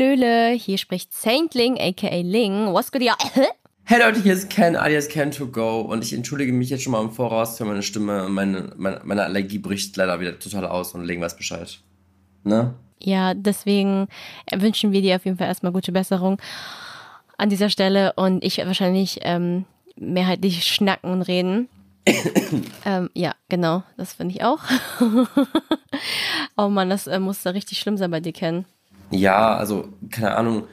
Hallöle, hier spricht Saint Ling, aka Ling. Was geht ja? Hey Leute, hier ist Ken alias Ken to go und ich entschuldige mich jetzt schon mal im Voraus für meine Stimme. Meine, meine, meine Allergie bricht leider wieder total aus und Ling weiß Bescheid. Ne? Ja, deswegen wünschen wir dir auf jeden Fall erstmal gute Besserung an dieser Stelle und ich werde wahrscheinlich ähm, mehrheitlich schnacken und reden. ähm, ja, genau, das finde ich auch. oh Mann, das äh, muss da richtig schlimm sein bei dir, Ken. Ja, also, keine Ahnung.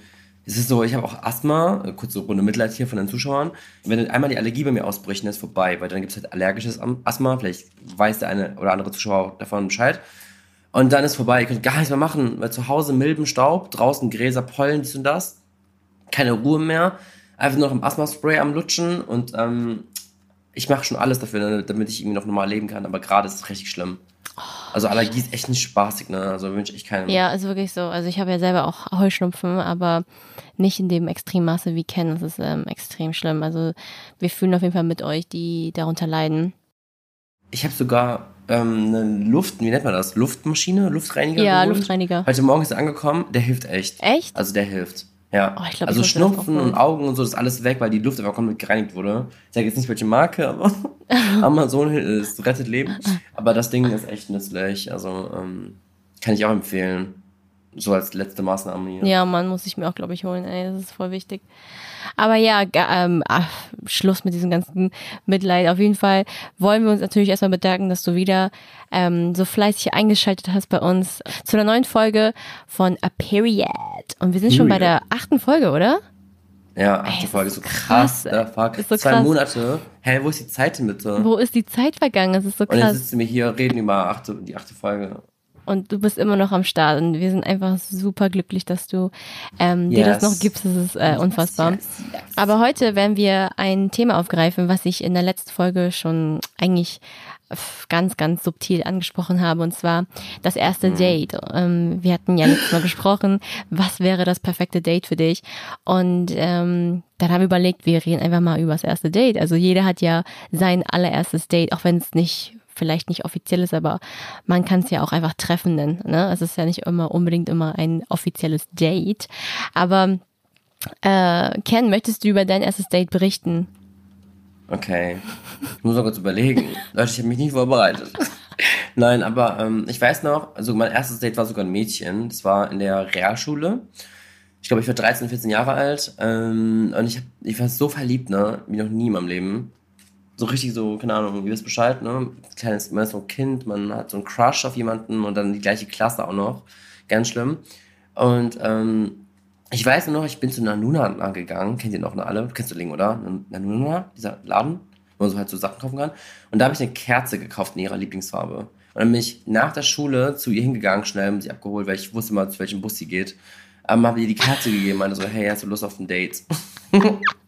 Es ist so, ich habe auch Asthma, äh, kurze Runde Mitleid hier von den Zuschauern. Wenn einmal die Allergie bei mir ausbricht, dann ist vorbei, weil dann gibt es halt allergisches Asthma. Vielleicht weiß der eine oder andere Zuschauer davon Bescheid. Und dann ist vorbei. Ihr könnt gar nichts mehr machen, weil zu Hause Milben, Staub, draußen Gräser, Pollen, dies und das. Keine Ruhe mehr. Einfach nur noch im Asthma-Spray am Lutschen und ähm, ich mache schon alles dafür, damit ich irgendwie noch normal leben kann. Aber gerade ist es richtig schlimm. Also Allergie ist echt nicht spaßig, ne? Also wünsche ich keinem. Ja, ist wirklich so. Also ich habe ja selber auch Heuschnupfen, aber nicht in dem Extremmaße wie Ken. Das ist ähm, extrem schlimm. Also wir fühlen auf jeden Fall mit euch, die darunter leiden. Ich habe sogar ähm, eine Luft, wie nennt man das? Luftmaschine, Luftreiniger. Ja, geholt. Luftreiniger. Heute Morgen ist er angekommen, der hilft echt. Echt? Also der hilft. Ja. Oh, glaub, also Schnupfen und Augen und so, das ist alles weg, weil die Luft einfach komplett gereinigt wurde. Ich sage jetzt nicht welche Marke, aber Amazon es rettet Leben. Aber das Ding ist echt nützlich. Also ähm, kann ich auch empfehlen. So als letzte Maßnahme hier. Ja, man muss ich mir auch, glaube ich, holen. Ey, das ist voll wichtig. Aber ja, ähm, ach, Schluss mit diesem ganzen Mitleid. Auf jeden Fall wollen wir uns natürlich erstmal bedanken, dass du wieder ähm, so fleißig eingeschaltet hast bei uns zu einer neuen Folge von A Period. Und wir sind schon bei der achten Folge, oder? Ja, achte Ey, Folge, so krass. krass fuck. Ist so Zwei krass. Monate. Hä, wo ist die Zeit denn bitte? Wo ist die Zeit vergangen? Das ist so krass. Und jetzt sitzen wir hier, reden über achte, die achte Folge und du bist immer noch am Start und wir sind einfach super glücklich, dass du ähm, yes. dir das noch gibst. Das ist äh, unfassbar. Yes, yes, Aber heute werden wir ein Thema aufgreifen, was ich in der letzten Folge schon eigentlich ganz, ganz subtil angesprochen habe, und zwar das erste mhm. Date. Ähm, wir hatten ja letztes Mal gesprochen, was wäre das perfekte Date für dich? Und ähm, dann haben wir überlegt, wir reden einfach mal über das erste Date. Also jeder hat ja sein allererstes Date, auch wenn es nicht vielleicht nicht offiziell ist, aber man kann es ja auch einfach Treffen nennen. Ne? Es ist ja nicht immer unbedingt immer ein offizielles Date. Aber äh, Ken, möchtest du über dein erstes Date berichten? Okay. Ich muss noch kurz überlegen. Leute, ich habe mich nicht vorbereitet. Nein, aber ähm, ich weiß noch, also mein erstes Date war sogar ein Mädchen. Das war in der Realschule. Ich glaube, ich war 13, 14 Jahre alt. Ähm, und ich, hab, ich war so verliebt, ne? Wie noch nie in meinem Leben so richtig so, keine Ahnung, ihr wisst Bescheid, ne? Kleines, man ist so ein Kind, man hat so einen Crush auf jemanden und dann die gleiche Klasse auch noch. Ganz schlimm. Und ähm, ich weiß nur noch, ich bin zu Nanuna gegangen. Kennt ihr noch alle? Kennst du Ling, oder? Nanuna, dieser Laden, wo man so halt so Sachen kaufen kann. Und da habe ich eine Kerze gekauft in ihrer Lieblingsfarbe. Und dann bin ich nach der Schule zu ihr hingegangen, schnell, sie abgeholt, weil ich wusste mal, zu welchem Bus sie geht. Ähm, habe ihr die Kerze gegeben, meinte so, hey, hast du Lust auf ein Date?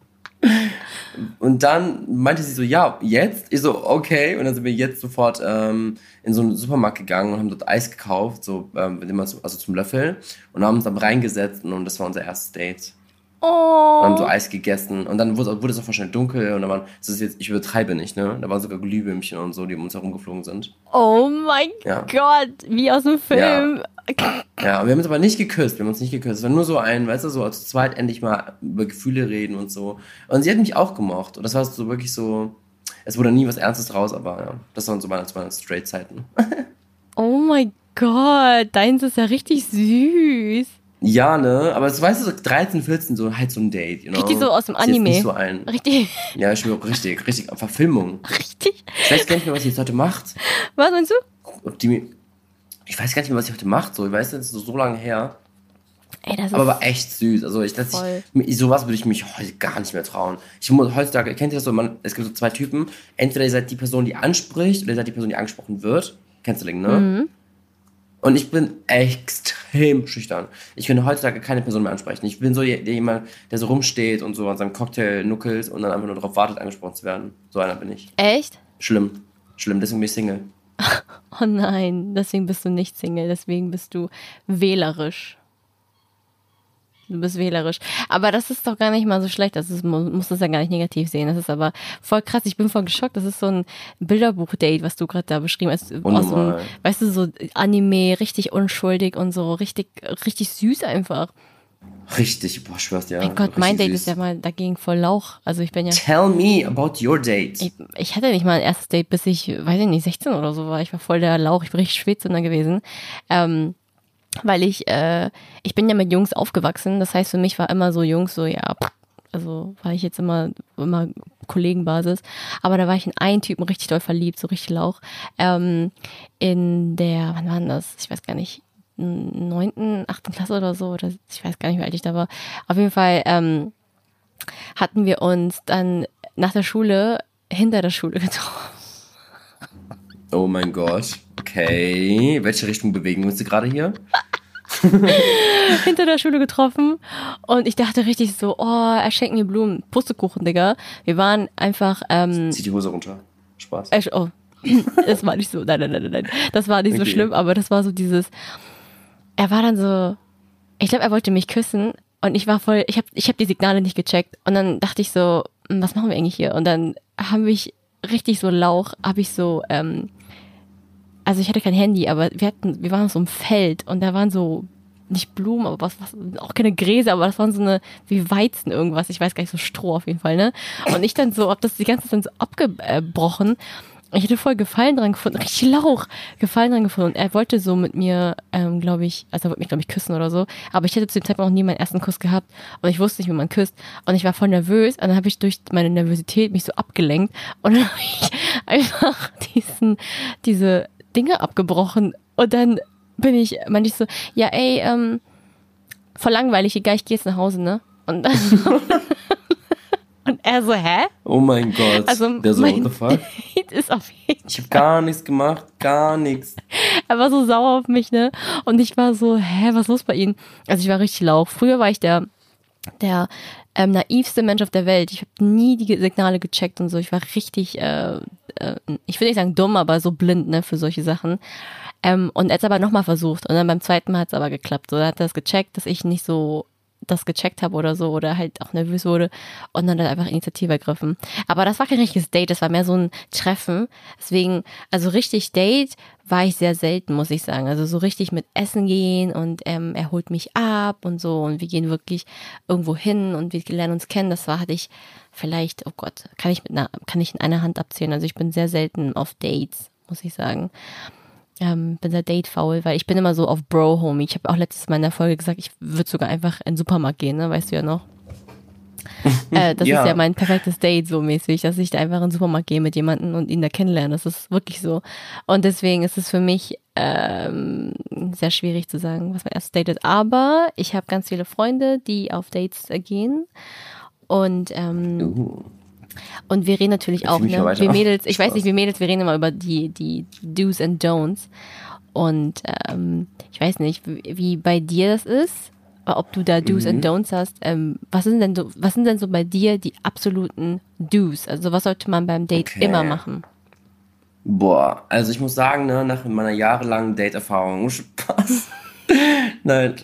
Und dann meinte sie so, ja, jetzt? Ich so, okay. Und dann sind wir jetzt sofort ähm, in so einen Supermarkt gegangen und haben dort Eis gekauft, so, ähm, also zum Löffeln. Und haben uns dann reingesetzt und das war unser erstes Date. Oh. Und haben so Eis gegessen. Und dann wurde, wurde es auch wahrscheinlich dunkel und dann waren, das ist jetzt, ich übertreibe nicht, ne? Da waren sogar Glühwürmchen und so, die um uns herumgeflogen sind. Oh mein ja. Gott, wie aus dem Film. Ja. Ja, wir haben uns aber nicht geküsst. Wir haben uns nicht geküsst. Es war nur so ein, weißt du, so zu zweit endlich mal über Gefühle reden und so. Und sie hat mich auch gemocht. Und das war so wirklich so. Es wurde nie was Ernstes draus, aber ja, das waren so meine, meine Straight-Zeiten. oh mein Gott, deins ist ja richtig süß. Ja, ne? Aber das weißt du, so 13, 14, so halt so ein Date, you know? Richtig so aus dem Anime. Nicht so ein. Richtig. Ja, ich schwöre, richtig, richtig. Verfilmung. Richtig. Ich weiß gar nicht mehr, was sie jetzt heute macht. Was meinst du? Ob die, ich weiß gar nicht mehr, was sie heute macht. So, ich weiß, das ist so, so lange her. Ey, das aber war echt süß. Also ich, das, ich, sowas würde ich mich heute gar nicht mehr trauen. Ich muss heutzutage, kennt ihr das so, man, es gibt so zwei Typen. Entweder ihr seid die Person, die anspricht, oder ihr seid die Person, die angesprochen wird. Kennst du den, ne? Mhm. Und ich bin extrem schüchtern. Ich könnte heutzutage keine Person mehr ansprechen. Ich bin so jemand, der so rumsteht und so an seinem Cocktail nuckelt und dann einfach nur darauf wartet, angesprochen zu werden. So einer bin ich. Echt? Schlimm. Schlimm, deswegen bin ich Single. Oh nein, deswegen bist du nicht Single, deswegen bist du wählerisch. Du bist wählerisch. Aber das ist doch gar nicht mal so schlecht. Das ist, man muss das ja gar nicht negativ sehen. Das ist aber voll krass. Ich bin voll geschockt. Das ist so ein Bilderbuch-Date, was du gerade da beschrieben hast. Aus so einem, weißt du, so Anime, richtig unschuldig und so richtig, richtig süß einfach. Richtig, boah, schwör's dir. Mein Gott, mein Date süß. ist ja mal dagegen voll Lauch. Also ich bin ja. Tell me about your date. Ich, ich, hatte nicht mal ein erstes Date, bis ich, weiß ich nicht, 16 oder so war. Ich war voll der Lauch. Ich bin richtig Schwedzunder gewesen. Ähm, weil ich, äh, ich bin ja mit Jungs aufgewachsen. Das heißt, für mich war immer so Jungs so, ja, also war ich jetzt immer, immer Kollegenbasis. Aber da war ich in einen Typen richtig doll verliebt, so richtig Lauch. Ähm, in der, wann war denn das? Ich weiß gar nicht, neunten, achten Klasse oder so, oder ich weiß gar nicht, wie alt ich da war. Auf jeden Fall ähm, hatten wir uns dann nach der Schule hinter der Schule getroffen. Oh mein Gott. Okay. Welche Richtung bewegen wir uns gerade hier? hinter der Schule getroffen und ich dachte richtig so, oh, er schenkt mir Blumen, Pustekuchen, Digga. Wir waren einfach. Ähm, Zieh die Hose runter. Spaß. Äh, oh, das war nicht so, nein, nein, nein, nein, das war nicht okay. so schlimm, aber das war so dieses, er war dann so, ich glaube, er wollte mich küssen und ich war voll, ich habe ich hab die Signale nicht gecheckt und dann dachte ich so, hm, was machen wir eigentlich hier? Und dann haben ich richtig so Lauch, habe ich so, ähm, also ich hatte kein Handy, aber wir hatten, wir waren auf so einem Feld und da waren so nicht Blumen, aber was, was, auch keine Gräser, aber das waren so eine, wie Weizen irgendwas, ich weiß gar nicht, so Stroh auf jeden Fall, ne? Und ich dann so, hab das die ganze Zeit so abgebrochen ich hätte voll Gefallen dran gefunden, richtig Lauch, Gefallen dran gefunden. er wollte so mit mir, ähm, glaube ich, also er wollte mich, glaube ich, küssen oder so. Aber ich hätte zu dem Zeitpunkt noch nie meinen ersten Kuss gehabt und ich wusste nicht, wie man küsst. Und ich war voll nervös und dann habe ich durch meine Nervosität mich so abgelenkt und dann habe ich einfach diesen, diese Dinge abgebrochen. Und dann bin ich, ich so, ja, ey, ähm, voll langweilig, egal, ich gehe jetzt nach Hause, ne? Und dann Und er so, hä? Oh mein Gott. Also, der so, what the fuck? ist auf jeden Ich habe gar nichts gemacht, gar nichts. Er war so sauer auf mich, ne? Und ich war so, hä, was ist los bei Ihnen? Also ich war richtig lauch. Früher war ich der, der ähm, naivste Mensch auf der Welt. Ich habe nie die Signale gecheckt und so. Ich war richtig, äh, äh, ich will nicht sagen dumm, aber so blind, ne, für solche Sachen. Ähm, und er hat es aber nochmal versucht. Und dann beim zweiten Mal hat es aber geklappt. So, da hat er es gecheckt, dass ich nicht so das gecheckt habe oder so oder halt auch nervös wurde und dann hat einfach Initiative ergriffen. Aber das war kein richtiges Date, das war mehr so ein Treffen. Deswegen, also richtig Date war ich sehr selten, muss ich sagen. Also so richtig mit Essen gehen und ähm, er holt mich ab und so und wir gehen wirklich irgendwo hin und wir lernen uns kennen. Das war, hatte ich vielleicht, oh Gott, kann ich mit einer, kann ich in einer Hand abzählen. Also ich bin sehr selten auf Dates, muss ich sagen ähm, bin sehr datefaul, weil ich bin immer so auf Bro-Homie. Ich habe auch letztes Mal in der Folge gesagt, ich würde sogar einfach in den Supermarkt gehen, ne? weißt du ja noch. äh, das ja. ist ja mein perfektes Date so mäßig, dass ich da einfach in den Supermarkt gehe mit jemandem und ihn da kennenlerne. Das ist wirklich so. Und deswegen ist es für mich ähm, sehr schwierig zu sagen, was mein erstes Date ist. Aber ich habe ganz viele Freunde, die auf Dates gehen. Und ähm, uh. Und wir reden natürlich auch, ne? Wir Mädels, ich weiß nicht, wir Mädels, wir reden immer über die, die Do's and Don'ts. Und ähm, ich weiß nicht, wie, wie bei dir das ist, ob du da Do's mhm. and Don'ts hast. Ähm, was sind denn so, was sind denn so bei dir die absoluten Do's? Also was sollte man beim Date okay. immer machen? Boah, also ich muss sagen, ne, nach meiner jahrelangen Date-Erfahrung, Spaß. Nein.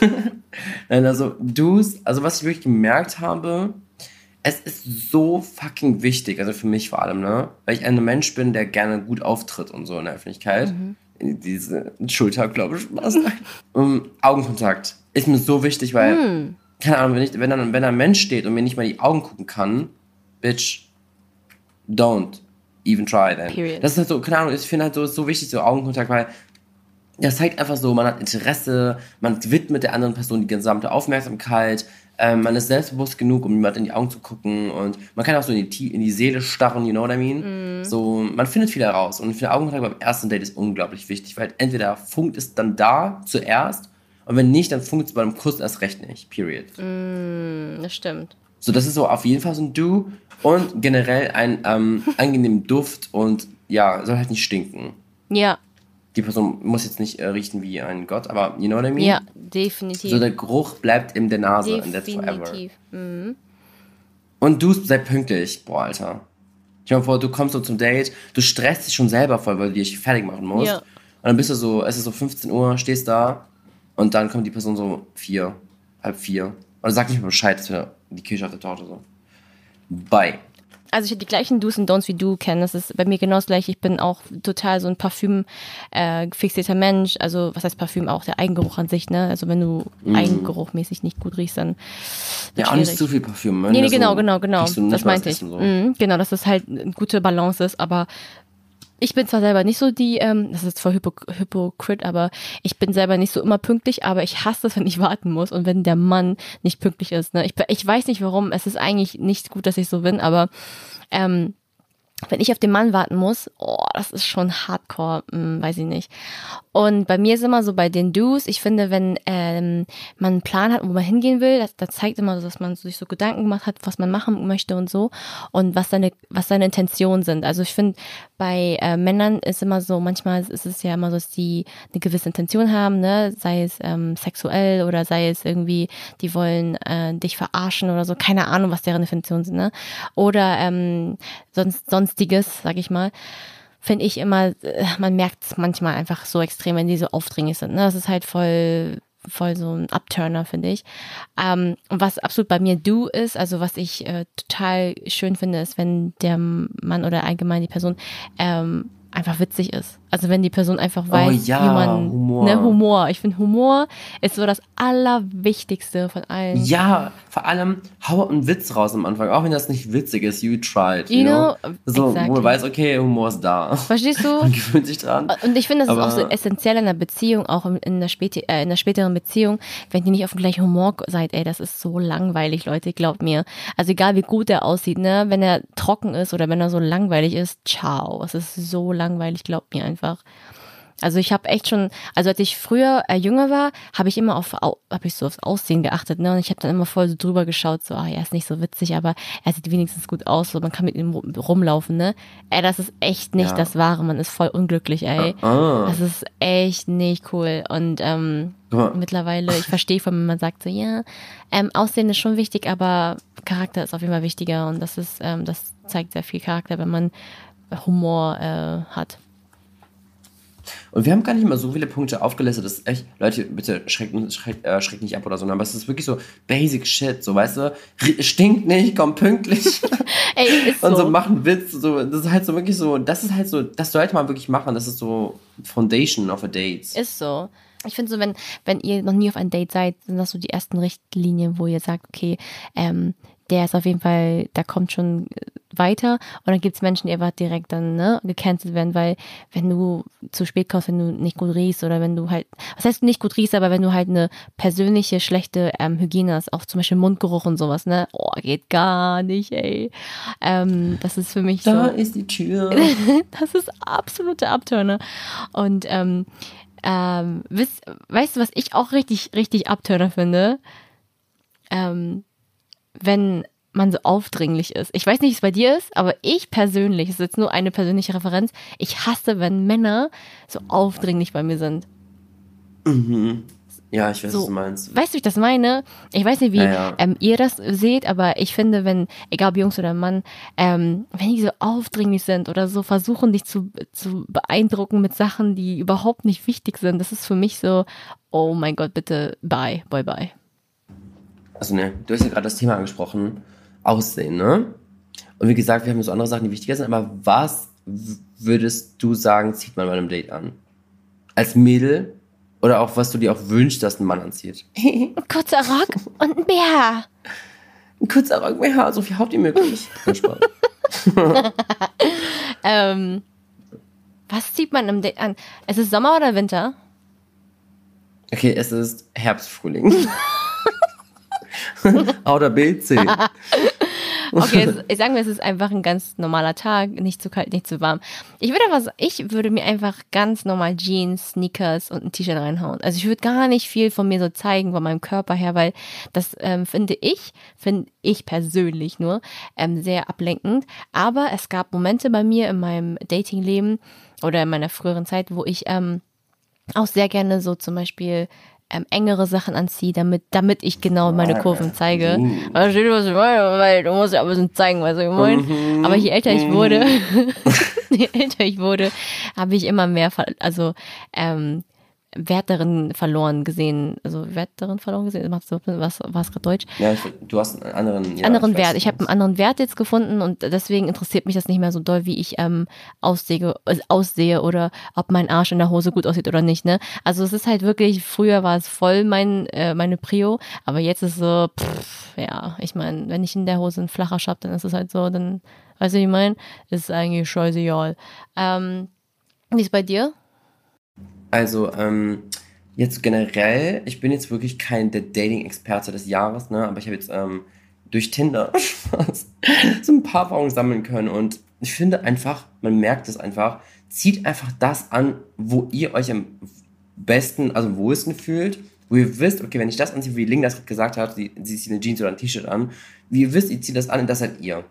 Nein, also Do's, also was ich wirklich gemerkt habe, es ist so fucking wichtig, also für mich vor allem, ne? Weil ich ein Mensch bin, der gerne gut auftritt und so in der Öffentlichkeit. Mhm. Diese Schulter, glaube ich, was? um, Augenkontakt ist mir so wichtig, weil, mhm. keine Ahnung, wenn, ich, wenn, dann, wenn ein Mensch steht und mir nicht mal die Augen gucken kann, bitch, don't even try then. Period. Das ist halt so, keine Ahnung, ich finde halt so, ist so wichtig, so Augenkontakt, weil das zeigt einfach so, man hat Interesse, man widmet der anderen Person die gesamte Aufmerksamkeit, ähm, man ist selbstbewusst genug, um jemand in die Augen zu gucken und man kann auch so in die, in die Seele starren, you know what I mean? Mm. So, man findet viel heraus und ich finde Augenkontakt beim ersten Date ist unglaublich wichtig, weil entweder funkt es dann da zuerst und wenn nicht, dann funkt es beim Kuss erst recht nicht, period. Mm, das stimmt. So, das ist so auf jeden Fall so ein Do und generell ein ähm, angenehmen Duft und ja, soll halt nicht stinken. Ja, die Person muss jetzt nicht äh, riechen wie ein Gott, aber you know what I mean? Ja, definitiv. So der Geruch bleibt in der Nase definitiv. and that's forever. Mhm. Und du sei pünktlich. Boah, Alter. Ich mal vor, du kommst so zum Date, du stresst dich schon selber voll, weil du dich fertig machen musst. Ja. Und dann bist du so, es ist so 15 Uhr, stehst da und dann kommt die Person so vier, halb vier. Oder sag nicht mal Bescheid, dass wir die Kirche auf der Torte so. Bye. Also ich habe die gleichen Do's und Don'ts wie du kennen. Das ist bei mir genau das gleiche. Ich bin auch total so ein Parfüm äh, fixierter Mensch. Also was heißt Parfüm auch? Der Eigengeruch an sich, ne? Also wenn du mm. eigengeruchmäßig nicht gut riechst, dann ja auch nicht zu viel Parfüm. Ne? Nee, nee genau, so, genau, genau. Das meinte ich. So. Mhm, genau, dass das halt eine gute Balance ist. Aber ich bin zwar selber nicht so die, ähm, das ist zwar hypok hypokrit, aber ich bin selber nicht so immer pünktlich, aber ich hasse es, wenn ich warten muss und wenn der Mann nicht pünktlich ist. Ne? Ich, ich weiß nicht warum, es ist eigentlich nicht gut, dass ich so bin, aber ähm, wenn ich auf den Mann warten muss, oh, das ist schon hardcore, hm, weiß ich nicht. Und bei mir ist immer so bei den Do's, ich finde, wenn ähm, man einen Plan hat, wo man hingehen will, das, das zeigt immer so, dass man sich so Gedanken gemacht hat, was man machen möchte und so und was seine, was seine Intentionen sind. Also ich finde, bei äh, Männern ist immer so, manchmal ist es ja immer so, dass die eine gewisse Intention haben, ne? sei es ähm, sexuell oder sei es irgendwie, die wollen äh, dich verarschen oder so, keine Ahnung, was deren Intentionen sind, ne? Oder ähm, sonst, sonstiges, sag ich mal finde ich immer, äh, man merkt es manchmal einfach so extrem, wenn die so aufdringlich sind. Ne? Das ist halt voll, voll so ein Upturner, finde ich. Ähm, und was absolut bei mir du ist, also was ich äh, total schön finde, ist, wenn der Mann oder allgemein die Person ähm, einfach witzig ist. Also wenn die Person einfach weiß, oh ja, wie man Humor. Ne, Humor. Ich finde Humor ist so das Allerwichtigste von allen. Ja, vor allem hau einen Witz raus am Anfang, auch wenn das nicht witzig ist. You tried. You, you know? know? So, exactly. wo man weiß, okay, Humor ist da. Verstehst du? man gewöhnt sich dran. Und ich finde, das Aber ist auch so essentiell in der Beziehung, auch in der, späti äh, in der späteren Beziehung, wenn ihr nicht auf dem gleichen Humor seid, ey, das ist so langweilig, Leute, glaubt mir. Also egal wie gut er aussieht, ne, wenn er trocken ist oder wenn er so langweilig ist, ciao. Es ist so langweilig, glaubt mir einfach einfach. Also ich habe echt schon, also als ich früher äh, jünger war, habe ich immer auf, habe ich so aufs Aussehen geachtet, ne? Und ich habe dann immer voll so drüber geschaut, so, ah, er ist nicht so witzig, aber er sieht wenigstens gut aus, so man kann mit ihm rumlaufen, ne? Ey, das ist echt nicht ja. das Wahre, man ist voll unglücklich, ey. Ah. Das ist echt nicht cool. Und ähm, mittlerweile, ich verstehe von, wenn man sagt so, ja, ähm, Aussehen ist schon wichtig, aber Charakter ist auf jeden Fall wichtiger und das ist, ähm, das zeigt sehr viel Charakter, wenn man Humor äh, hat. Und wir haben gar nicht mal so viele Punkte aufgelistet. Das ist echt, Leute, bitte schreckt, schreckt, äh, schreckt nicht ab oder so. Aber es ist wirklich so basic shit. So, weißt du, stinkt nicht, komm pünktlich. Ey, ist so. Und so machen Witz. So, das ist halt so wirklich so, das ist halt so, das sollte man wirklich machen. Das ist so Foundation of a Date. Ist so. Ich finde so, wenn, wenn ihr noch nie auf ein Date seid, sind das so die ersten Richtlinien, wo ihr sagt, okay, ähm, der ist auf jeden Fall, da kommt schon äh, weiter. Und dann gibt es Menschen, die einfach direkt dann ne, gecancelt werden, weil wenn du zu spät kommst, wenn du nicht gut riechst oder wenn du halt, was heißt nicht gut riechst, aber wenn du halt eine persönliche schlechte ähm, Hygiene hast, auch zum Beispiel Mundgeruch und sowas, ne? Oh, geht gar nicht, ey. Ähm, das ist für mich da so. Da ist die Tür. das ist absolute Abturner. Und ähm, ähm, wisst, weißt du, was ich auch richtig, richtig Abturner finde? Ähm, wenn man so aufdringlich ist. Ich weiß nicht, wie es bei dir ist, aber ich persönlich, das ist jetzt nur eine persönliche Referenz, ich hasse, wenn Männer so aufdringlich bei mir sind. Mhm. Ja, ich weiß, so, was du meinst. Weißt du, wie ich das meine? Ich weiß nicht, wie ja, ja. Ähm, ihr das seht, aber ich finde, wenn, egal ob Jungs oder Mann, ähm, wenn die so aufdringlich sind oder so versuchen, dich zu, zu beeindrucken mit Sachen, die überhaupt nicht wichtig sind, das ist für mich so, oh mein Gott, bitte, bye, bye, bye also ne, du hast ja gerade das Thema angesprochen, Aussehen, ne? Und wie gesagt, wir haben so andere Sachen, die wichtiger sind, aber was würdest du sagen, zieht man bei einem Date an? Als Mädel? Oder auch, was du dir auch wünschst, dass ein Mann anzieht? Ein kurzer Rock und ein BH. Ein kurzer Rock, BH, so viel Haut wie möglich. Ähm, was zieht man im Date an? Es ist Sommer oder Winter? Okay, es ist Herbst, Frühling. A oder B, C. okay, ich sagen wir, es ist einfach ein ganz normaler Tag, nicht zu kalt, nicht zu warm. Ich würde aber, ich würde mir einfach ganz normal Jeans, Sneakers und ein T-Shirt reinhauen. Also ich würde gar nicht viel von mir so zeigen, von meinem Körper her, weil das ähm, finde ich, finde ich persönlich nur, ähm, sehr ablenkend. Aber es gab Momente bei mir in meinem Datingleben oder in meiner früheren Zeit, wo ich ähm, auch sehr gerne so zum Beispiel ähm, engere Sachen anziehe, damit, damit ich genau meine Kurven zeige. Mhm. Versteht was ich meine? Weil du musst ja ein bisschen zeigen, was ich meine. Mhm. Aber je älter ich wurde, je älter ich wurde, habe ich immer mehr, also ähm, Wert darin verloren gesehen, also Wert darin verloren gesehen, was war es gerade Deutsch? Ja, ich, du hast einen anderen, ja, anderen ich Wert. Ich habe einen anderen Wert jetzt gefunden und deswegen interessiert mich das nicht mehr so doll, wie ich ähm, aussehe, äh, aussehe oder ob mein Arsch in der Hose gut aussieht oder nicht. Ne? Also es ist halt wirklich, früher war es voll mein äh, meine Prio, aber jetzt ist so, pff, ja, ich meine, wenn ich in der Hose einen flacher habe, dann ist es halt so, dann, weißt du, wie ich meine, ist eigentlich scheißegal. Ähm, wie ist bei dir? Also, ähm, jetzt generell, ich bin jetzt wirklich kein der Dating-Experte des Jahres, ne? Aber ich habe jetzt ähm, durch Tinder so ein paar Erfahrungen sammeln können. Und ich finde einfach, man merkt es einfach, zieht einfach das an, wo ihr euch am besten, also am wohlsten fühlt. Wo ihr wisst, okay, wenn ich das anziehe, wie Ling das gesagt hat, sie, sie zieht eine Jeans oder ein T-Shirt an, wie ihr wisst, ihr zieht das an und das seid ihr.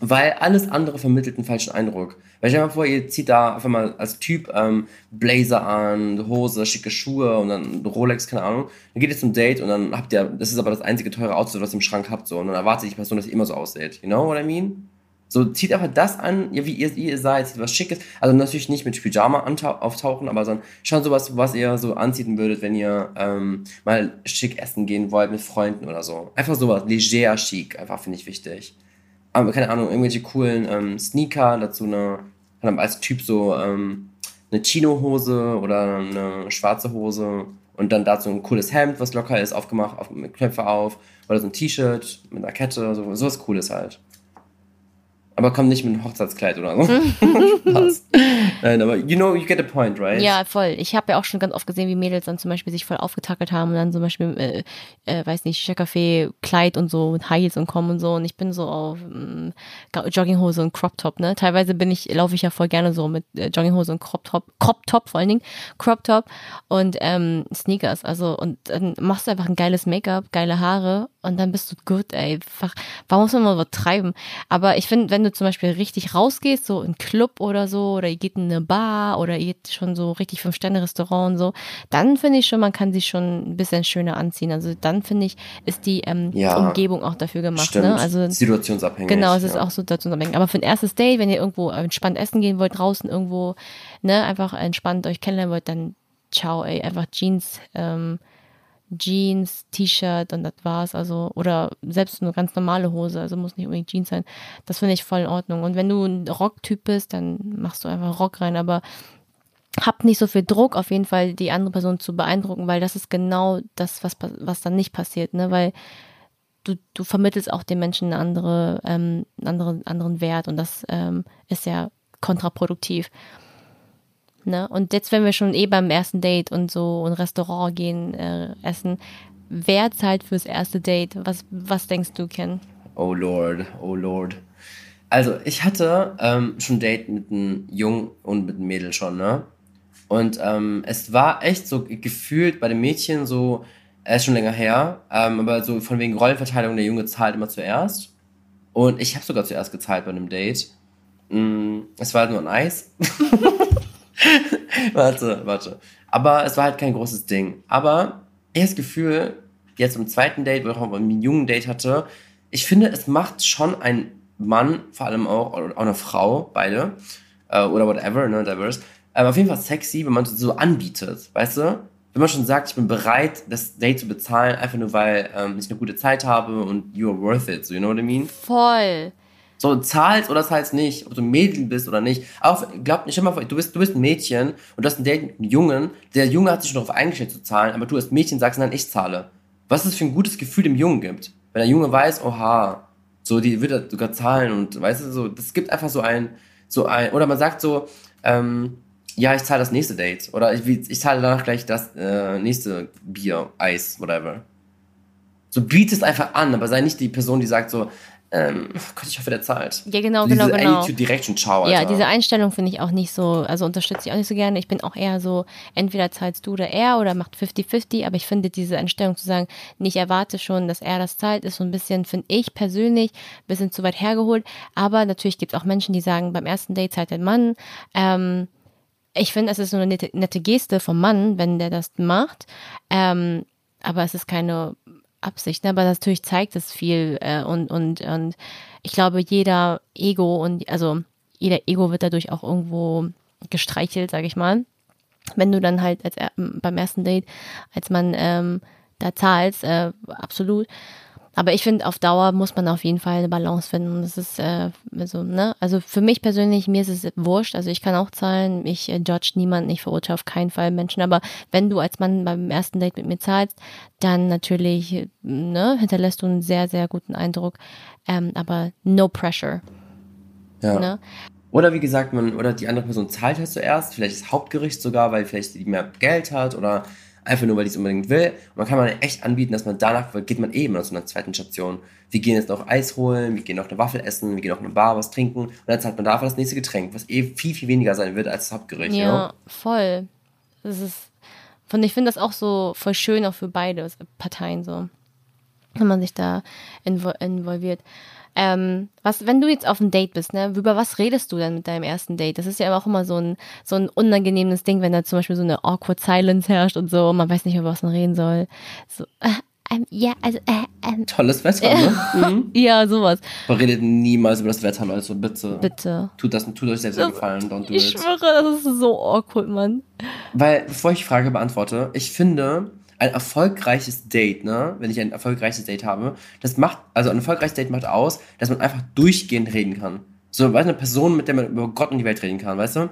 Weil alles andere vermittelt einen falschen Eindruck. Weil stell dir mal vor, ihr zieht da einfach mal als Typ ähm, Blazer an, Hose, schicke Schuhe und dann Rolex, keine Ahnung. Dann geht ihr zum Date und dann habt ihr, das ist aber das einzige teure Outfit, was ihr im Schrank habt, so. Und dann erwartet die Person, dass ihr immer so aussieht. You know what I mean? So, zieht einfach das an, ja, wie ihr, ihr seid, zieht was Schickes. Also natürlich nicht mit Pyjama auftauchen, aber sondern schon sowas, was ihr so anziehen würdet, wenn ihr ähm, mal schick essen gehen wollt mit Freunden oder so. Einfach sowas, leger chic, einfach finde ich wichtig keine Ahnung, irgendwelche coolen ähm, Sneaker, dazu eine, als Typ so ähm, eine Chino-Hose oder eine schwarze Hose und dann dazu ein cooles Hemd, was locker ist, aufgemacht, auf, mit Knöpfe auf oder so ein T-Shirt mit einer Kette, so, sowas Cooles halt. Aber komm nicht mit einem Hochzeitskleid oder so. Spaß. Nein, aber you know, you get the point, right? Ja, voll. Ich habe ja auch schon ganz oft gesehen, wie Mädels dann zum Beispiel sich voll aufgetackelt haben und dann zum Beispiel, äh, äh, weiß nicht, Café, Kleid und so mit High Heels und kommen und so. Und ich bin so auf ähm, Jogginghose und Crop Top, ne? Teilweise bin ich, laufe ich ja voll gerne so mit äh, Jogginghose und Crop Top, Crop Top vor allen Dingen, Crop Top und ähm, Sneakers. Also, und dann machst du einfach ein geiles Make-up, geile Haare und dann bist du gut, ey. Einfach, warum muss man mal übertreiben? Aber ich finde, wenn du zum Beispiel richtig rausgehst, so in Club oder so, oder ihr geht in eine Bar oder ihr geht schon so richtig Fünf-Sterne-Restaurant und so, dann finde ich schon, man kann sich schon ein bisschen schöner anziehen. Also dann finde ich, ist die ähm, ja, Umgebung auch dafür gemacht. Ne? Stimmt. Ne? Also, situationsabhängig. Genau, es ist auch situationsabhängig. Aber für ein erstes Date, wenn ihr irgendwo entspannt essen gehen wollt, draußen irgendwo, ne, einfach entspannt euch kennenlernen wollt, dann ciao, ey, einfach Jeans, ähm, Jeans, T-Shirt und das war's. Also, oder selbst eine ganz normale Hose, also muss nicht unbedingt Jeans sein. Das finde ich voll in Ordnung. Und wenn du ein Rocktyp bist, dann machst du einfach Rock rein, aber hab nicht so viel Druck, auf jeden Fall die andere Person zu beeindrucken, weil das ist genau das, was, was dann nicht passiert, ne? Weil du, du vermittelst auch den Menschen eine andere, ähm, einen anderen, anderen Wert und das ähm, ist ja kontraproduktiv. Ne? Und jetzt, wenn wir schon eh beim ersten Date und so ein Restaurant gehen, äh, essen, wer zahlt fürs erste Date? Was, was denkst du, Ken? Oh Lord, oh Lord. Also, ich hatte ähm, schon ein Date mit einem Jungen und mit einem Mädel schon, ne? Und ähm, es war echt so gefühlt bei dem Mädchen so, er ist schon länger her, ähm, aber so von wegen Rollenverteilung, der Junge zahlt immer zuerst. Und ich habe sogar zuerst gezahlt bei einem Date. Mm, es war halt nur ein Eis. warte, warte. Aber es war halt kein großes Ding. Aber ich habe das Gefühl, jetzt im zweiten Date, wo ich auch ein jungen Date hatte, ich finde, es macht schon ein Mann, vor allem auch, oder auch eine Frau, beide, äh, oder whatever, ne, diverse, äh, auf jeden Fall sexy, wenn man so anbietet, weißt du? Wenn man schon sagt, ich bin bereit, das Date zu bezahlen, einfach nur weil ähm, ich eine gute Zeit habe und you're worth it, so, you know what I mean? Voll. So, zahlst oder zahlst nicht, ob du ein Mädchen bist oder nicht. Auch, glaub nicht, mal du bist, du bist ein Mädchen und du hast ein Date mit einem Jungen. Der Junge hat sich schon darauf eingestellt zu zahlen, aber du als Mädchen sagst, nein, ich zahle. Was es für ein gutes Gefühl dem Jungen gibt. Wenn der Junge weiß, oha, so, die wird er sogar zahlen und, weißt du, so, das gibt einfach so ein, so ein, oder man sagt so, ähm, ja, ich zahle das nächste Date. Oder ich, ich zahle danach gleich das äh, nächste Bier, Eis, whatever. So bietest einfach an, aber sei nicht die Person, die sagt so, ähm, Gott, ich hoffe, der zahlt. Ja, genau, diese genau, genau. Attitude direkt schon ciao, Alter. Ja, diese Einstellung finde ich auch nicht so, also unterstütze ich auch nicht so gerne. Ich bin auch eher so, entweder zahlst du oder er oder macht 50-50, aber ich finde diese Einstellung zu sagen, nicht erwarte schon, dass er das zahlt, ist so ein bisschen, finde ich persönlich, ein bisschen zu weit hergeholt. Aber natürlich gibt es auch Menschen, die sagen, beim ersten Date zahlt der Mann. Ähm, ich finde, es ist so eine nette, nette, Geste vom Mann, wenn der das macht. Ähm, aber es ist keine Absicht, ne? aber natürlich zeigt es viel äh, und, und, und ich glaube, jeder Ego und also jeder Ego wird dadurch auch irgendwo gestreichelt, sage ich mal. wenn du dann halt als beim ersten Date, als man ähm, da zahlst, äh, absolut. Aber ich finde, auf Dauer muss man auf jeden Fall eine Balance finden. Das ist äh, so, ne? Also für mich persönlich, mir ist es wurscht. Also ich kann auch zahlen. Ich äh, judge niemanden, ich verurteile auf keinen Fall Menschen. Aber wenn du als Mann beim ersten Date mit mir zahlst, dann natürlich, ne, hinterlässt du einen sehr, sehr guten Eindruck. Ähm, aber no pressure. Ja. Ne? Oder wie gesagt, man, oder die andere Person zahlt halt zuerst, vielleicht das Hauptgericht sogar, weil vielleicht die mehr Geld hat oder einfach nur, weil die es unbedingt will. Und man kann man echt anbieten, dass man danach, geht man eben zu einer zweiten Station. Wir gehen jetzt noch Eis holen, wir gehen noch eine Waffel essen, wir gehen noch eine Bar was trinken und dann zahlt man dafür das nächste Getränk, was eh viel, viel weniger sein wird als das Hauptgericht. Ja, ja? voll. Das ist, von, ich finde das auch so voll schön, auch für beide Parteien so, wenn man sich da involviert. Ähm, was, wenn du jetzt auf einem Date bist, ne, über was redest du denn mit deinem ersten Date? Das ist ja auch immer so ein, so ein unangenehmes Ding, wenn da zum Beispiel so eine awkward silence herrscht und so, und man weiß nicht, über was man reden soll. So, äh, ähm, ja, also, äh, ähm, Tolles Wetter, ne? Mhm. ja, sowas. Man redet niemals über das Wetter, Leute, bitte. Bitte. Tut, das, tut euch selbst einen Gefallen, don't do ich it. Ich schwöre, das ist so awkward, Mann. Weil, bevor ich die Frage beantworte, ich finde, ein erfolgreiches Date, ne, wenn ich ein erfolgreiches Date habe, das macht, also ein erfolgreiches Date macht aus, dass man einfach durchgehend reden kann. So, weißt du, eine Person, mit der man über Gott und die Welt reden kann, weißt du?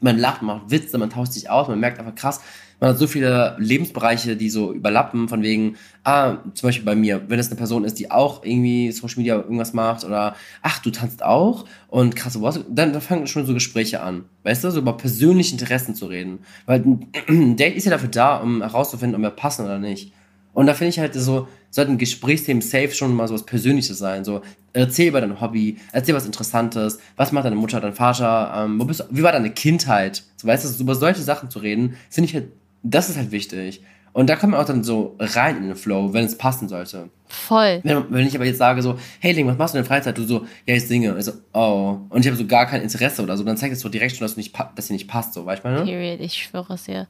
Man lacht, man macht Witze, man tauscht sich aus, man merkt einfach krass, man hat so viele Lebensbereiche, die so überlappen, von wegen, ah, zum Beispiel bei mir, wenn es eine Person ist, die auch irgendwie Social Media irgendwas macht oder, ach, du tanzt auch und krass, was, dann, dann fangen schon so Gespräche an, weißt du, so über persönliche Interessen zu reden. Weil ein Date ist ja dafür da, um herauszufinden, ob wir passen oder nicht. Und da finde ich halt so, sollten Gesprächsthemen safe schon mal so was Persönliches sein. So, erzähl über dein Hobby, erzähl was Interessantes, was macht deine Mutter, dein Vater, ähm, wo bist du, wie war deine Kindheit? So, weißt du, über solche Sachen zu reden, finde ich halt das ist halt wichtig. Und da kommt man auch dann so rein in den Flow, wenn es passen sollte. Voll. Wenn, wenn ich aber jetzt sage so, hey Ling, was machst du in der Freizeit? Du so, ja, ich singe. Ich so, oh. Und ich habe so gar kein Interesse oder so. Dann zeigt es so direkt schon, dass, du nicht, dass dir nicht passt, so, weißt du, meine? Period, ich schwöre es dir.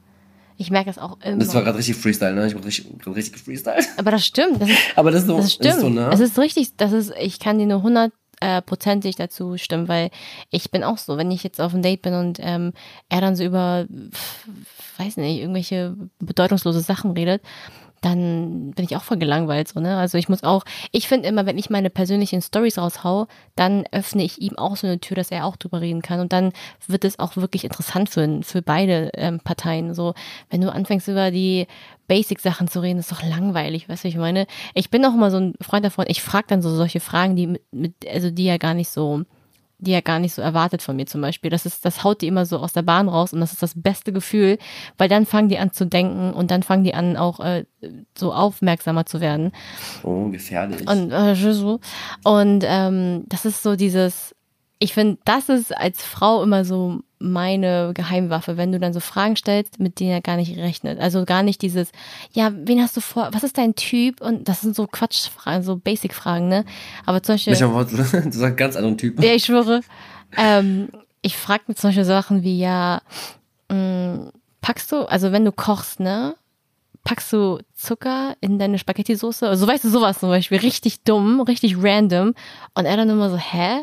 Ich merke das auch immer. Das war gerade richtig Freestyle, ne? Ich war richtig, richtig gefreestylt. Aber das stimmt. Das ist, aber das ist so, das stimmt. Ist so, ne? Es ist richtig, das ist, ich kann dir nur 100 äh, prozentig dazu stimmen, weil ich bin auch so, wenn ich jetzt auf einem Date bin und ähm, er dann so über, weiß nicht, irgendwelche bedeutungslose Sachen redet, dann bin ich auch voll gelangweilt so, ne? Also ich muss auch, ich finde immer, wenn ich meine persönlichen Stories raushau, dann öffne ich ihm auch so eine Tür, dass er auch drüber reden kann und dann wird es auch wirklich interessant für, für beide ähm, Parteien. So, wenn du anfängst über die Basic-Sachen zu reden, ist doch langweilig, weißt du, ich meine. Ich bin auch immer so ein Freund davon, ich frage dann so solche Fragen, die mit, mit, also die ja gar nicht so, die ja gar nicht so erwartet von mir zum Beispiel. Das ist, das haut die immer so aus der Bahn raus und das ist das beste Gefühl, weil dann fangen die an zu denken und dann fangen die an auch äh, so aufmerksamer zu werden. Oh, gefährlich. Und, äh, und ähm, das ist so dieses, ich finde, das ist als Frau immer so meine Geheimwaffe, wenn du dann so Fragen stellst, mit denen er gar nicht rechnet. Also gar nicht dieses, ja, wen hast du vor, was ist dein Typ? Und das sind so Quatschfragen, so Basic-Fragen, ne? Aber zum Beispiel. Du sagst ganz anderen Typen. Ja, ich schwöre. Ähm, ich frage mir zum Beispiel Sachen wie, ja, mh, mm, packst du, also wenn du kochst, ne? Packst du Zucker in deine Spaghetti-Soße? Also weißt du sowas zum Beispiel, richtig dumm, richtig random. Und er dann immer so, hä?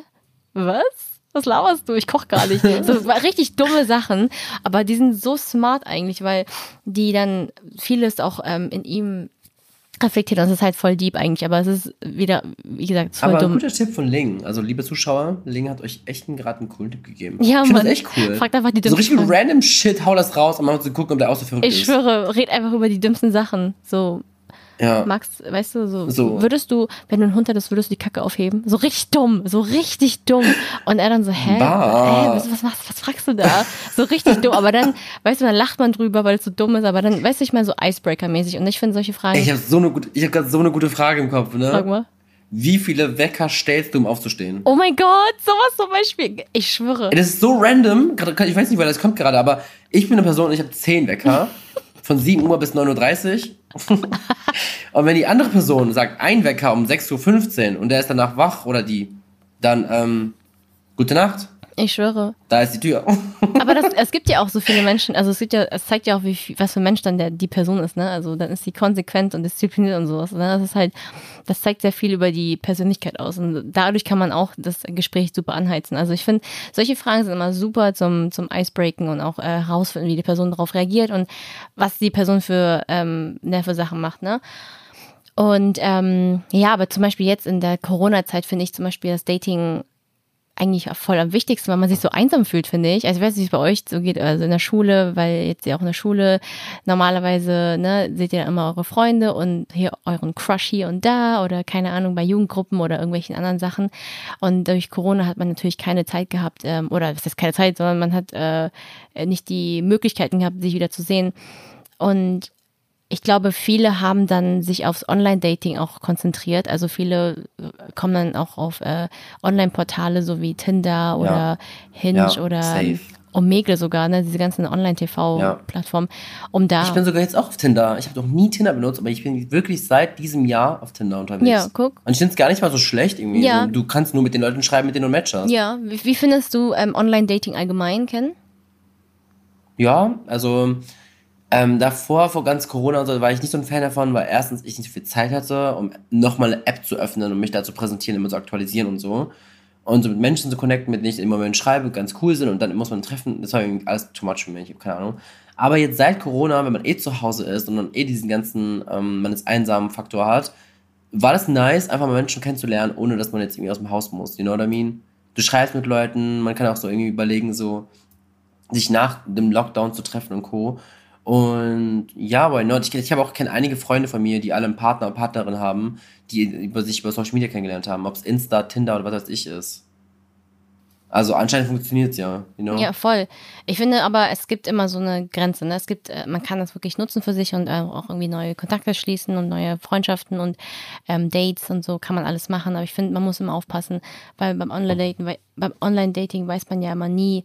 Was? Was laberst du? Ich koche gar nicht. So richtig dumme Sachen, aber die sind so smart eigentlich, weil die dann vieles auch ähm, in ihm reflektiert. Das ist halt voll deep eigentlich, aber es ist wieder, wie gesagt, voll aber dumm. Aber guter Tipp von Ling. Also, liebe Zuschauer, Ling hat euch echt gerade einen coolen Tipp gegeben. Ja, ich Mann. echt cool. Fragt einfach die dümmsten So richtig random Shit, hau das raus und mal zu gucken, ob der auch so verrückt ich ist. Ich schwöre, red einfach über die dümmsten Sachen. So, ja. Magst, weißt du, so, so, würdest du, wenn du einen Hund hättest, würdest du die Kacke aufheben? So richtig dumm, so richtig dumm. Und er dann so, hä? Bah. hä was, was, machst, was fragst du da? So richtig dumm. Aber dann, weißt du, dann lacht man drüber, weil es so dumm ist. Aber dann, weißt du, ich meine, so Icebreaker-mäßig. Und ich finde solche Fragen. Ich habe so eine gute, ich habe gerade so eine gute Frage im Kopf, ne? Sag mal. Wie viele Wecker stellst du, um aufzustehen? Oh mein Gott, sowas zum Beispiel. Ich schwöre. Das ist so random. Ich weiß nicht, weil das kommt gerade, aber ich bin eine Person, ich habe zehn Wecker. von 7 Uhr bis 9.30 Uhr. und wenn die andere Person sagt, ein Wecker um 6.15 Uhr und der ist danach wach oder die, dann ähm, gute Nacht. Ich schwöre. Da ist die Tür. Aber das, es gibt ja auch so viele Menschen, also es gibt ja, es zeigt ja auch, wie, was für ein Mensch dann der, die Person ist, ne? Also dann ist sie konsequent und diszipliniert und sowas. Ne? Das ist halt, das zeigt sehr viel über die Persönlichkeit aus. Und dadurch kann man auch das Gespräch super anheizen. Also ich finde, solche Fragen sind immer super zum, zum Icebreaken und auch äh, herausfinden, wie die Person darauf reagiert und was die Person für, ähm, ne, für Sachen macht, ne? Und ähm, ja, aber zum Beispiel jetzt in der Corona-Zeit finde ich zum Beispiel das Dating eigentlich voll am wichtigsten, weil man sich so einsam fühlt, finde ich. Also ich weiß nicht, wie es bei euch so geht, also in der Schule, weil jetzt ja auch in der Schule normalerweise, ne, seht ihr immer eure Freunde und hier euren Crush hier und da oder keine Ahnung, bei Jugendgruppen oder irgendwelchen anderen Sachen. Und durch Corona hat man natürlich keine Zeit gehabt, ähm, oder es ist keine Zeit, sondern man hat äh, nicht die Möglichkeiten gehabt, sich wieder zu sehen. Und ich glaube, viele haben dann sich aufs Online-Dating auch konzentriert. Also viele äh, kommen dann auch auf äh, Online-Portale so wie Tinder oder ja. Hinge ja, oder safe. Omegle sogar, ne, diese ganzen Online-TV-Plattformen, um da. Ich bin sogar jetzt auch auf Tinder. Ich habe noch nie Tinder benutzt, aber ich bin wirklich seit diesem Jahr auf Tinder unterwegs. Ja, guck. Und ich finde es gar nicht mal so schlecht irgendwie. Ja. du kannst nur mit den Leuten schreiben, mit denen du ein Match hast. Ja, wie, wie findest du ähm, Online-Dating allgemein kennen? Ja, also ähm, davor, vor ganz Corona und so, war ich nicht so ein Fan davon, weil erstens ich nicht so viel Zeit hatte, um nochmal eine App zu öffnen und mich da zu präsentieren, immer zu aktualisieren und so. Und so mit Menschen zu connecten, mit denen ich im Moment schreibe, ganz cool sind und dann muss man treffen, das war irgendwie alles too much für mich, ich habe keine Ahnung. Aber jetzt seit Corona, wenn man eh zu Hause ist und dann eh diesen ganzen, ähm, man ist einsamen Faktor hat, war das nice, einfach mal Menschen kennenzulernen, ohne dass man jetzt irgendwie aus dem Haus muss. You know what I mean? Du schreibst mit Leuten, man kann auch so irgendwie überlegen, so sich nach dem Lockdown zu treffen und Co. Und ja, why not? Ich, ich habe auch kenne einige Freunde von mir, die alle einen Partner und Partnerin haben, die über sich über Social Media kennengelernt haben, ob es Insta, Tinder oder was weiß ich ist. Also anscheinend funktioniert es ja, you know? Ja, voll. Ich finde aber, es gibt immer so eine Grenze. Ne? Es gibt, äh, man kann das wirklich nutzen für sich und äh, auch irgendwie neue Kontakte schließen und neue Freundschaften und ähm, Dates und so kann man alles machen. Aber ich finde, man muss immer aufpassen, weil beim Online-Dating, beim Online-Dating weiß man ja immer nie,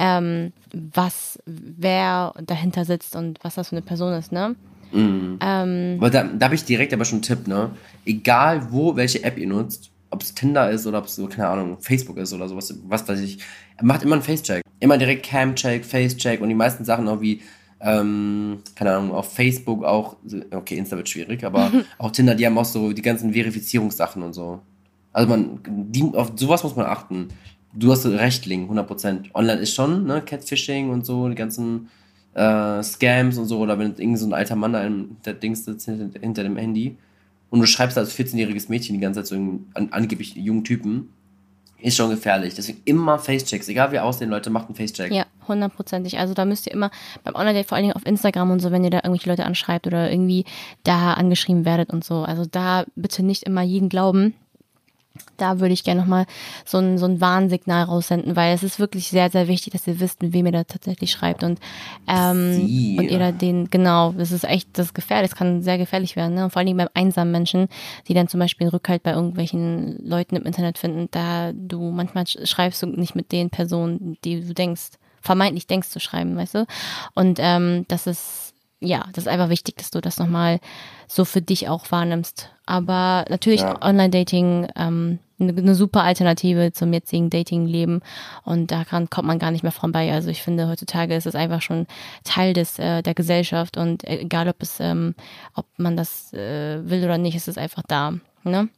ähm, was, wer dahinter sitzt und was das für eine Person ist, ne? Mhm. Ähm, aber da, da habe ich direkt aber schon einen Tipp, ne? Egal wo, welche App ihr nutzt, ob es Tinder ist oder ob es so, keine Ahnung, Facebook ist oder sowas, was weiß ich, macht immer einen Face-Check. Immer direkt Cam-Check, Face-Check und die meisten Sachen auch wie, ähm, keine Ahnung, auf Facebook auch, okay, Insta wird schwierig, aber auch Tinder, die haben auch so die ganzen Verifizierungssachen und so. Also man, die, auf sowas muss man achten du hast recht, Link, 100%. Online ist schon, ne, Catfishing und so, die ganzen äh, Scams und so, oder wenn irgend so ein alter Mann da in der Dings sitzt hinter, hinter, dem Handy und du schreibst als 14-jähriges Mädchen die ganze Zeit so an, angeblich jungen Typen, ist schon gefährlich. Deswegen immer Facechecks, egal wie aussehen, Leute, macht einen Facecheck. Ja, hundertprozentig. Also da müsst ihr immer beim Online-Date, vor allen Dingen auf Instagram und so, wenn ihr da irgendwelche Leute anschreibt oder irgendwie da angeschrieben werdet und so, also da bitte nicht immer jeden glauben da würde ich gerne nochmal so ein, so ein Warnsignal raussenden, weil es ist wirklich sehr, sehr wichtig, dass ihr wisst, mit wem ihr da tatsächlich schreibt und, ähm, und ihr da den, genau, das ist echt, das gefährlich, das kann sehr gefährlich werden, ne? Und vor allen Dingen beim einsamen Menschen, die dann zum Beispiel einen Rückhalt bei irgendwelchen Leuten im Internet finden, da du manchmal schreibst du nicht mit den Personen, die du denkst, vermeintlich denkst zu schreiben, weißt du? Und ähm, das ist ja, das ist einfach wichtig, dass du das nochmal so für dich auch wahrnimmst. Aber natürlich ja. Online-Dating ähm, eine, eine super Alternative zum jetzigen Dating-Leben und da kann, kommt man gar nicht mehr vorbei. Also ich finde, heutzutage ist es einfach schon Teil des äh, der Gesellschaft und egal, ob es, ähm, ob man das äh, will oder nicht, ist es einfach da. Ne?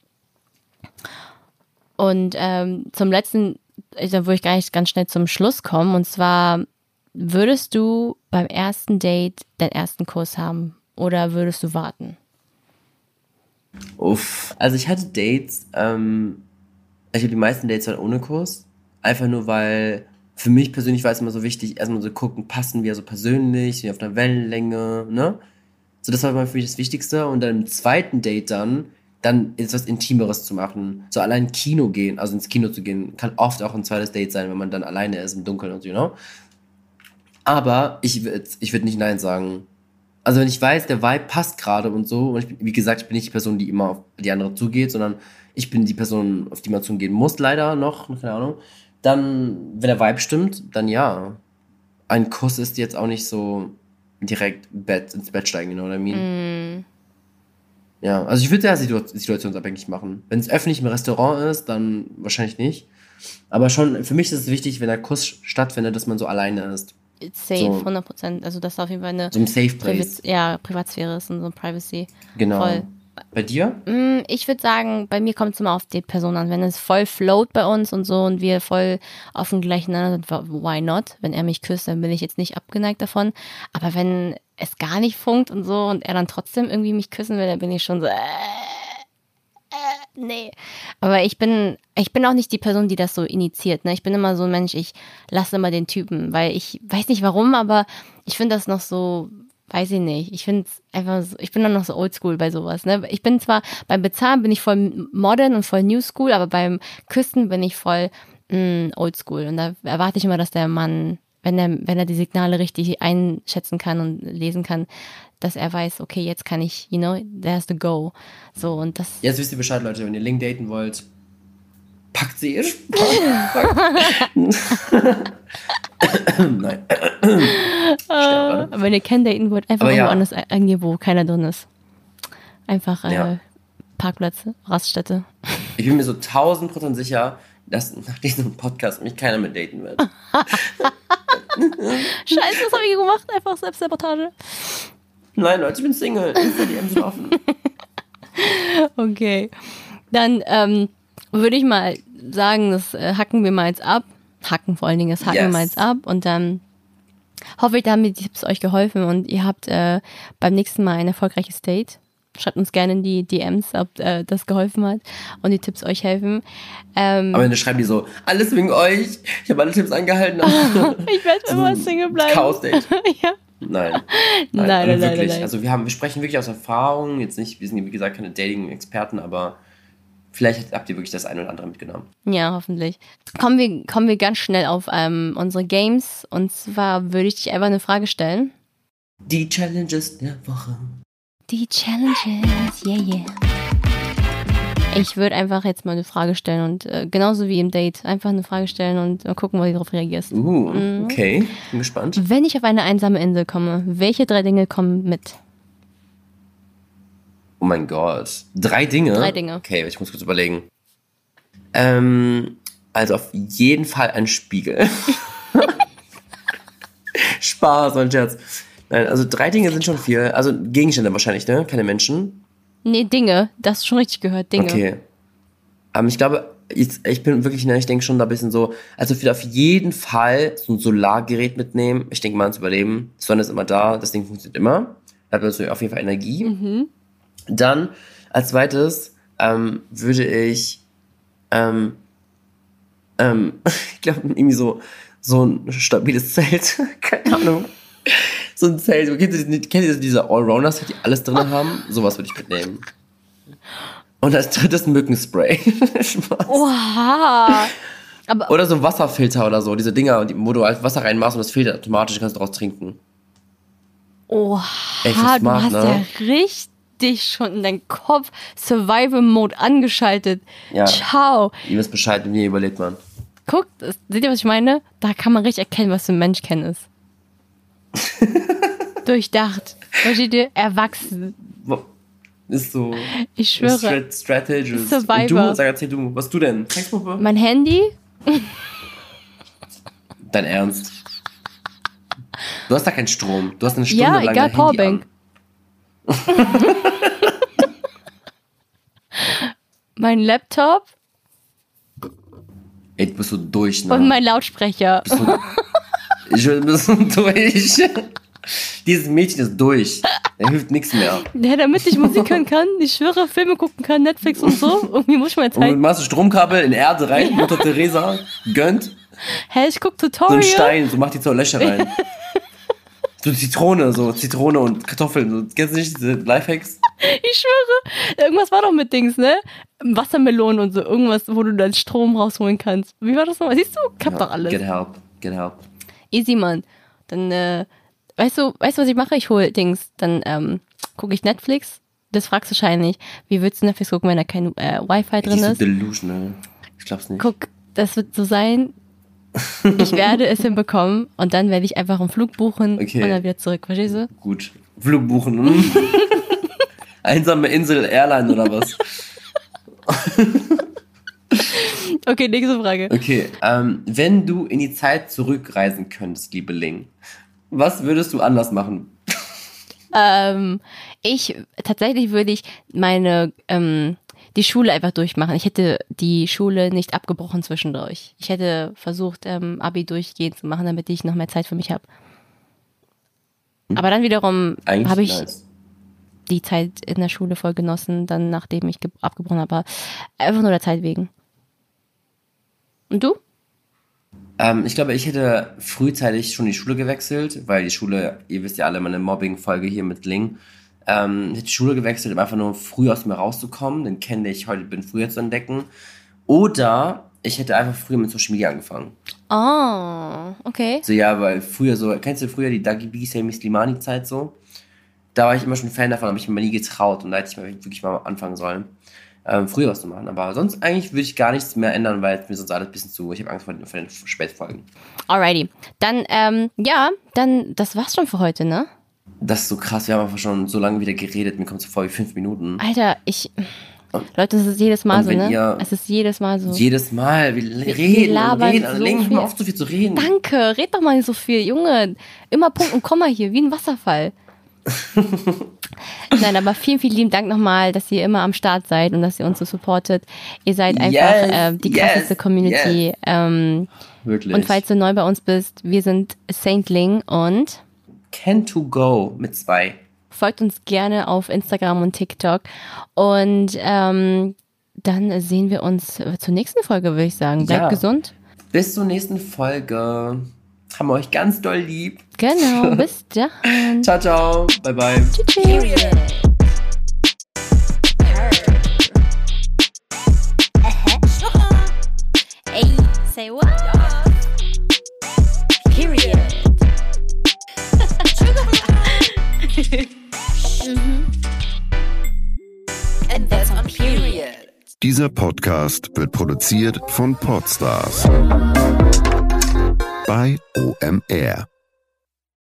Und ähm, zum letzten, da würde ich gar nicht ganz schnell zum Schluss kommen und zwar Würdest du beim ersten Date deinen ersten Kurs haben oder würdest du warten? Uff. Also ich hatte Dates, ähm, ich habe die meisten Dates halt ohne Kurs. Einfach nur, weil für mich persönlich war es immer so wichtig, erstmal so gucken, passen wir so persönlich, sind wir auf einer Wellenlänge, ne? So, das war für mich das Wichtigste. Und dann im zweiten Date dann, dann etwas Intimeres zu machen. So allein Kino gehen, also ins Kino zu gehen, kann oft auch ein zweites Date sein, wenn man dann alleine ist im Dunkeln und so, you know? Aber ich würde ich würd nicht Nein sagen. Also wenn ich weiß, der Vibe passt gerade und so, und ich wie gesagt, ich bin nicht die Person, die immer auf die andere zugeht, sondern ich bin die Person, auf die man zugehen muss, leider noch, keine Ahnung. Dann, wenn der Vibe stimmt, dann ja. Ein Kuss ist jetzt auch nicht so direkt Bett, ins Bett steigen, you know what I mean? Mm. Ja, also ich würde ja situationsabhängig machen. Wenn es öffentlich im Restaurant ist, dann wahrscheinlich nicht. Aber schon, für mich ist es wichtig, wenn der Kuss stattfindet, dass man so alleine ist. Safe, so. 100 Prozent. Also, dass auf jeden Fall eine. So ein Safe Place. Privat, ja, Privatsphäre ist und so Privacy. Genau. Voll. Bei dir? Mm, ich würde sagen, bei mir kommt es immer auf die Person an. Wenn es voll float bei uns und so und wir voll auf dem gleichen sind, why not? Wenn er mich küsst, dann bin ich jetzt nicht abgeneigt davon. Aber wenn es gar nicht funkt und so und er dann trotzdem irgendwie mich küssen will, dann bin ich schon so, äh, nee. Aber ich bin, ich bin auch nicht die Person, die das so initiiert. Ne? Ich bin immer so ein Mensch, ich lasse immer den Typen, weil ich weiß nicht warum, aber ich finde das noch so weiß ich nicht. Ich finde einfach so, ich bin dann noch so oldschool bei sowas. Ne? Ich bin zwar beim Bezahlen bin ich voll modern und voll new school, aber beim Küssen bin ich voll mm, oldschool. Und da erwarte ich immer, dass der Mann, wenn er, wenn er die Signale richtig einschätzen kann und lesen kann, dass er weiß, okay, jetzt kann ich, you know, there's the go. So und das. Jetzt wisst ihr Bescheid, Leute, wenn ihr Link daten wollt, packt sie ihr Nein. uh, wenn ihr kennen daten wollt, einfach irgendwo ja. anders eingehen, wo keiner drin ist. Einfach äh, ja. Parkplatz, Raststätte. Ich bin mir so tausend Prozent sicher, dass nach diesem Podcast mich keiner mehr daten wird. Scheiße, was habe ich gemacht? Einfach Selbstsabotage. Nein, Leute, ich bin Single. Insta-DM sind offen. Okay. Dann ähm, würde ich mal sagen, das äh, hacken wir mal jetzt ab. Hacken vor allen Dingen, das hacken yes. wir mal jetzt ab und dann hoffe ich, damit Tipps euch geholfen und ihr habt äh, beim nächsten Mal ein erfolgreiches Date. Schreibt uns gerne in die DMs, ob äh, das geholfen hat und die Tipps euch helfen. Ähm, Aber dann schreiben die so, alles wegen euch, ich habe alle Tipps eingehalten. ich werde so immer Single bleiben. Chaos-Date. ja. Nein. Nein, nein, also nein, wirklich. Nein, Also wir haben, wir sprechen wirklich aus Erfahrung. Jetzt nicht, wir sind wie gesagt keine Dating-Experten, aber vielleicht habt ihr wirklich das eine oder andere mitgenommen. Ja, hoffentlich. Kommen wir, kommen wir ganz schnell auf ähm, unsere Games. Und zwar würde ich dich einfach eine Frage stellen. Die Challenges der Woche. Die Challenges, yeah, yeah. Ich würde einfach jetzt mal eine Frage stellen und äh, genauso wie im Date einfach eine Frage stellen und mal gucken, wie du darauf reagierst. Uh, mhm. okay. Bin gespannt. Wenn ich auf eine einsame Insel komme, welche drei Dinge kommen mit? Oh mein Gott. Drei Dinge? Drei Dinge. Okay, ich muss kurz überlegen. Ähm, also auf jeden Fall ein Spiegel. Spaß, mein Scherz. Nein, also drei Dinge sind schon viel. Also Gegenstände wahrscheinlich, ne? Keine Menschen. Nee, Dinge. Das ist schon richtig gehört, Dinge. Okay. Ähm, ich glaube, ich, ich bin wirklich, ne, ich denke schon da ein bisschen so, also ich will auf jeden Fall so ein Solargerät mitnehmen. Ich denke mal ans Überleben. Die Sonne ist immer da, das Ding funktioniert immer. Da hat man so auf jeden Fall Energie. Mhm. Dann als zweites ähm, würde ich, ähm, ähm, ich glaube, irgendwie so, so ein stabiles Zelt, keine Ahnung. So ein Zelt, kennt ihr, kennt ihr diese Allrounders, die alles drin haben? Sowas würde ich mitnehmen. Und als drittes Mückenspray. Oha! Aber oder so ein Wasserfilter oder so, diese Dinger, wo du halt Wasser reinmachst und das filtert automatisch, kannst du daraus trinken. Oha, Ey, smart, du hast ne? ja richtig schon in deinen Kopf Survival-Mode angeschaltet. Ja. Ciao. Ihr wisst Bescheid, wie überlebt man. Guckt, seht ihr, was ich meine? Da kann man richtig erkennen, was für ein Mensch kennen ist. Durchdacht. Versteht ihr? Erwachsen. Ist so. Ich schwöre. Strat Strategist. Survivor. Und du, sag, erzähl du. Was du denn? Sexpuppe? Mein Handy. Dein Ernst? Du hast da keinen Strom. Du hast eine Stunde ja, lang egal, Powerbank. mein Laptop. Ey, du bist so durch, ne? Und mein Lautsprecher. Bist du, ich bin ein bisschen durch. Dieses Mädchen ist durch. Er hilft nichts mehr. Ja, damit ich Musik hören kann, ich schwöre, Filme gucken kann, Netflix und so. Irgendwie muss ich mal zeigen. Und machst du Stromkabel in Erde rein, ja. Mutter Teresa gönnt. Hä, ich guck Tutorial. So ein Stein, so macht die zur Löcher rein. So Zitrone, so Zitrone und Kartoffeln. So, kennst du nicht diese Lifehacks? Ich schwöre, irgendwas war doch mit Dings, ne? Wassermelonen und so, irgendwas, wo du dann Strom rausholen kannst. Wie war das nochmal? Siehst du, ich hab ja, doch alles. Get help, get help. Easy, Mann. Dann, äh, weißt du, weißt du, was ich mache? Ich hole Dings, dann ähm, gucke ich Netflix. Das fragst du wahrscheinlich. Wie würdest du Netflix gucken, wenn da kein äh, Wi-Fi drin ist? Das ist delusional. Ich glaub's nicht. Guck, das wird so sein, ich werde es hinbekommen und dann werde ich einfach einen Flug buchen okay. und dann wieder zurück. Verstehst du? Gut. Flug buchen. Einsame Insel Airline oder was? Okay, nächste Frage. Okay, ähm, wenn du in die Zeit zurückreisen könntest, liebe Ling, was würdest du anders machen? Ähm, ich, tatsächlich würde ich meine, ähm, die Schule einfach durchmachen. Ich hätte die Schule nicht abgebrochen zwischendurch. Ich hätte versucht, ähm, Abi durchgehend zu machen, damit ich noch mehr Zeit für mich habe. Hm. Aber dann wiederum habe ich nice. die Zeit in der Schule voll genossen, dann nachdem ich abgebrochen habe. Einfach nur der Zeit wegen. Und du? Ähm, ich glaube, ich hätte frühzeitig schon die Schule gewechselt, weil die Schule, ihr wisst ja alle, meine Mobbing-Folge hier mit Ling, ähm, ich hätte die Schule gewechselt, um einfach nur früh aus mir rauszukommen, den kenne ich heute, bin früher zu entdecken. Oder ich hätte einfach früher mit Social Media angefangen. Oh, okay. So, ja, weil früher so, kennst du früher die Dagi B, Sammy Slimani Zeit so? Da war ich immer schon Fan davon, habe ich mir nie getraut und da hätte ich mal wirklich mal anfangen sollen ähm, früher was zu machen. Aber sonst eigentlich würde ich gar nichts mehr ändern, weil mir sonst alles ein bisschen zu. Ich habe Angst vor den, vor den Spätfolgen. Alrighty. Dann, ähm, ja, dann, das war's schon für heute, ne? Das ist so krass. Wir haben einfach schon so lange wieder geredet. Mir kommt es so vor wie fünf Minuten. Alter, ich. Leute, es ist jedes Mal so, ne? Es ist jedes Mal so. Jedes Mal. Wir reden, wir und reden. So Legen, mal auf, so viel zu reden. Danke, red doch mal nicht so viel. Junge, immer Punkt und Komma hier, wie ein Wasserfall. Nein, aber vielen, vielen lieben Dank nochmal, dass ihr immer am Start seid und dass ihr uns so supportet. Ihr seid einfach yes, äh, die krasseste yes, Community. Yes. Ähm, Wirklich. Und falls du neu bei uns bist, wir sind Saintling und Can to Go mit zwei. Folgt uns gerne auf Instagram und TikTok. Und ähm, dann sehen wir uns zur nächsten Folge, würde ich sagen. Bleibt ja. gesund. Bis zur nächsten Folge. Haben wir euch ganz doll lieb. Genau, bis dann. ciao, ciao. Bye, bye. Tschüss. Say what? Period. And that's on period. Dieser Podcast wird produziert von Podstars bei OMR.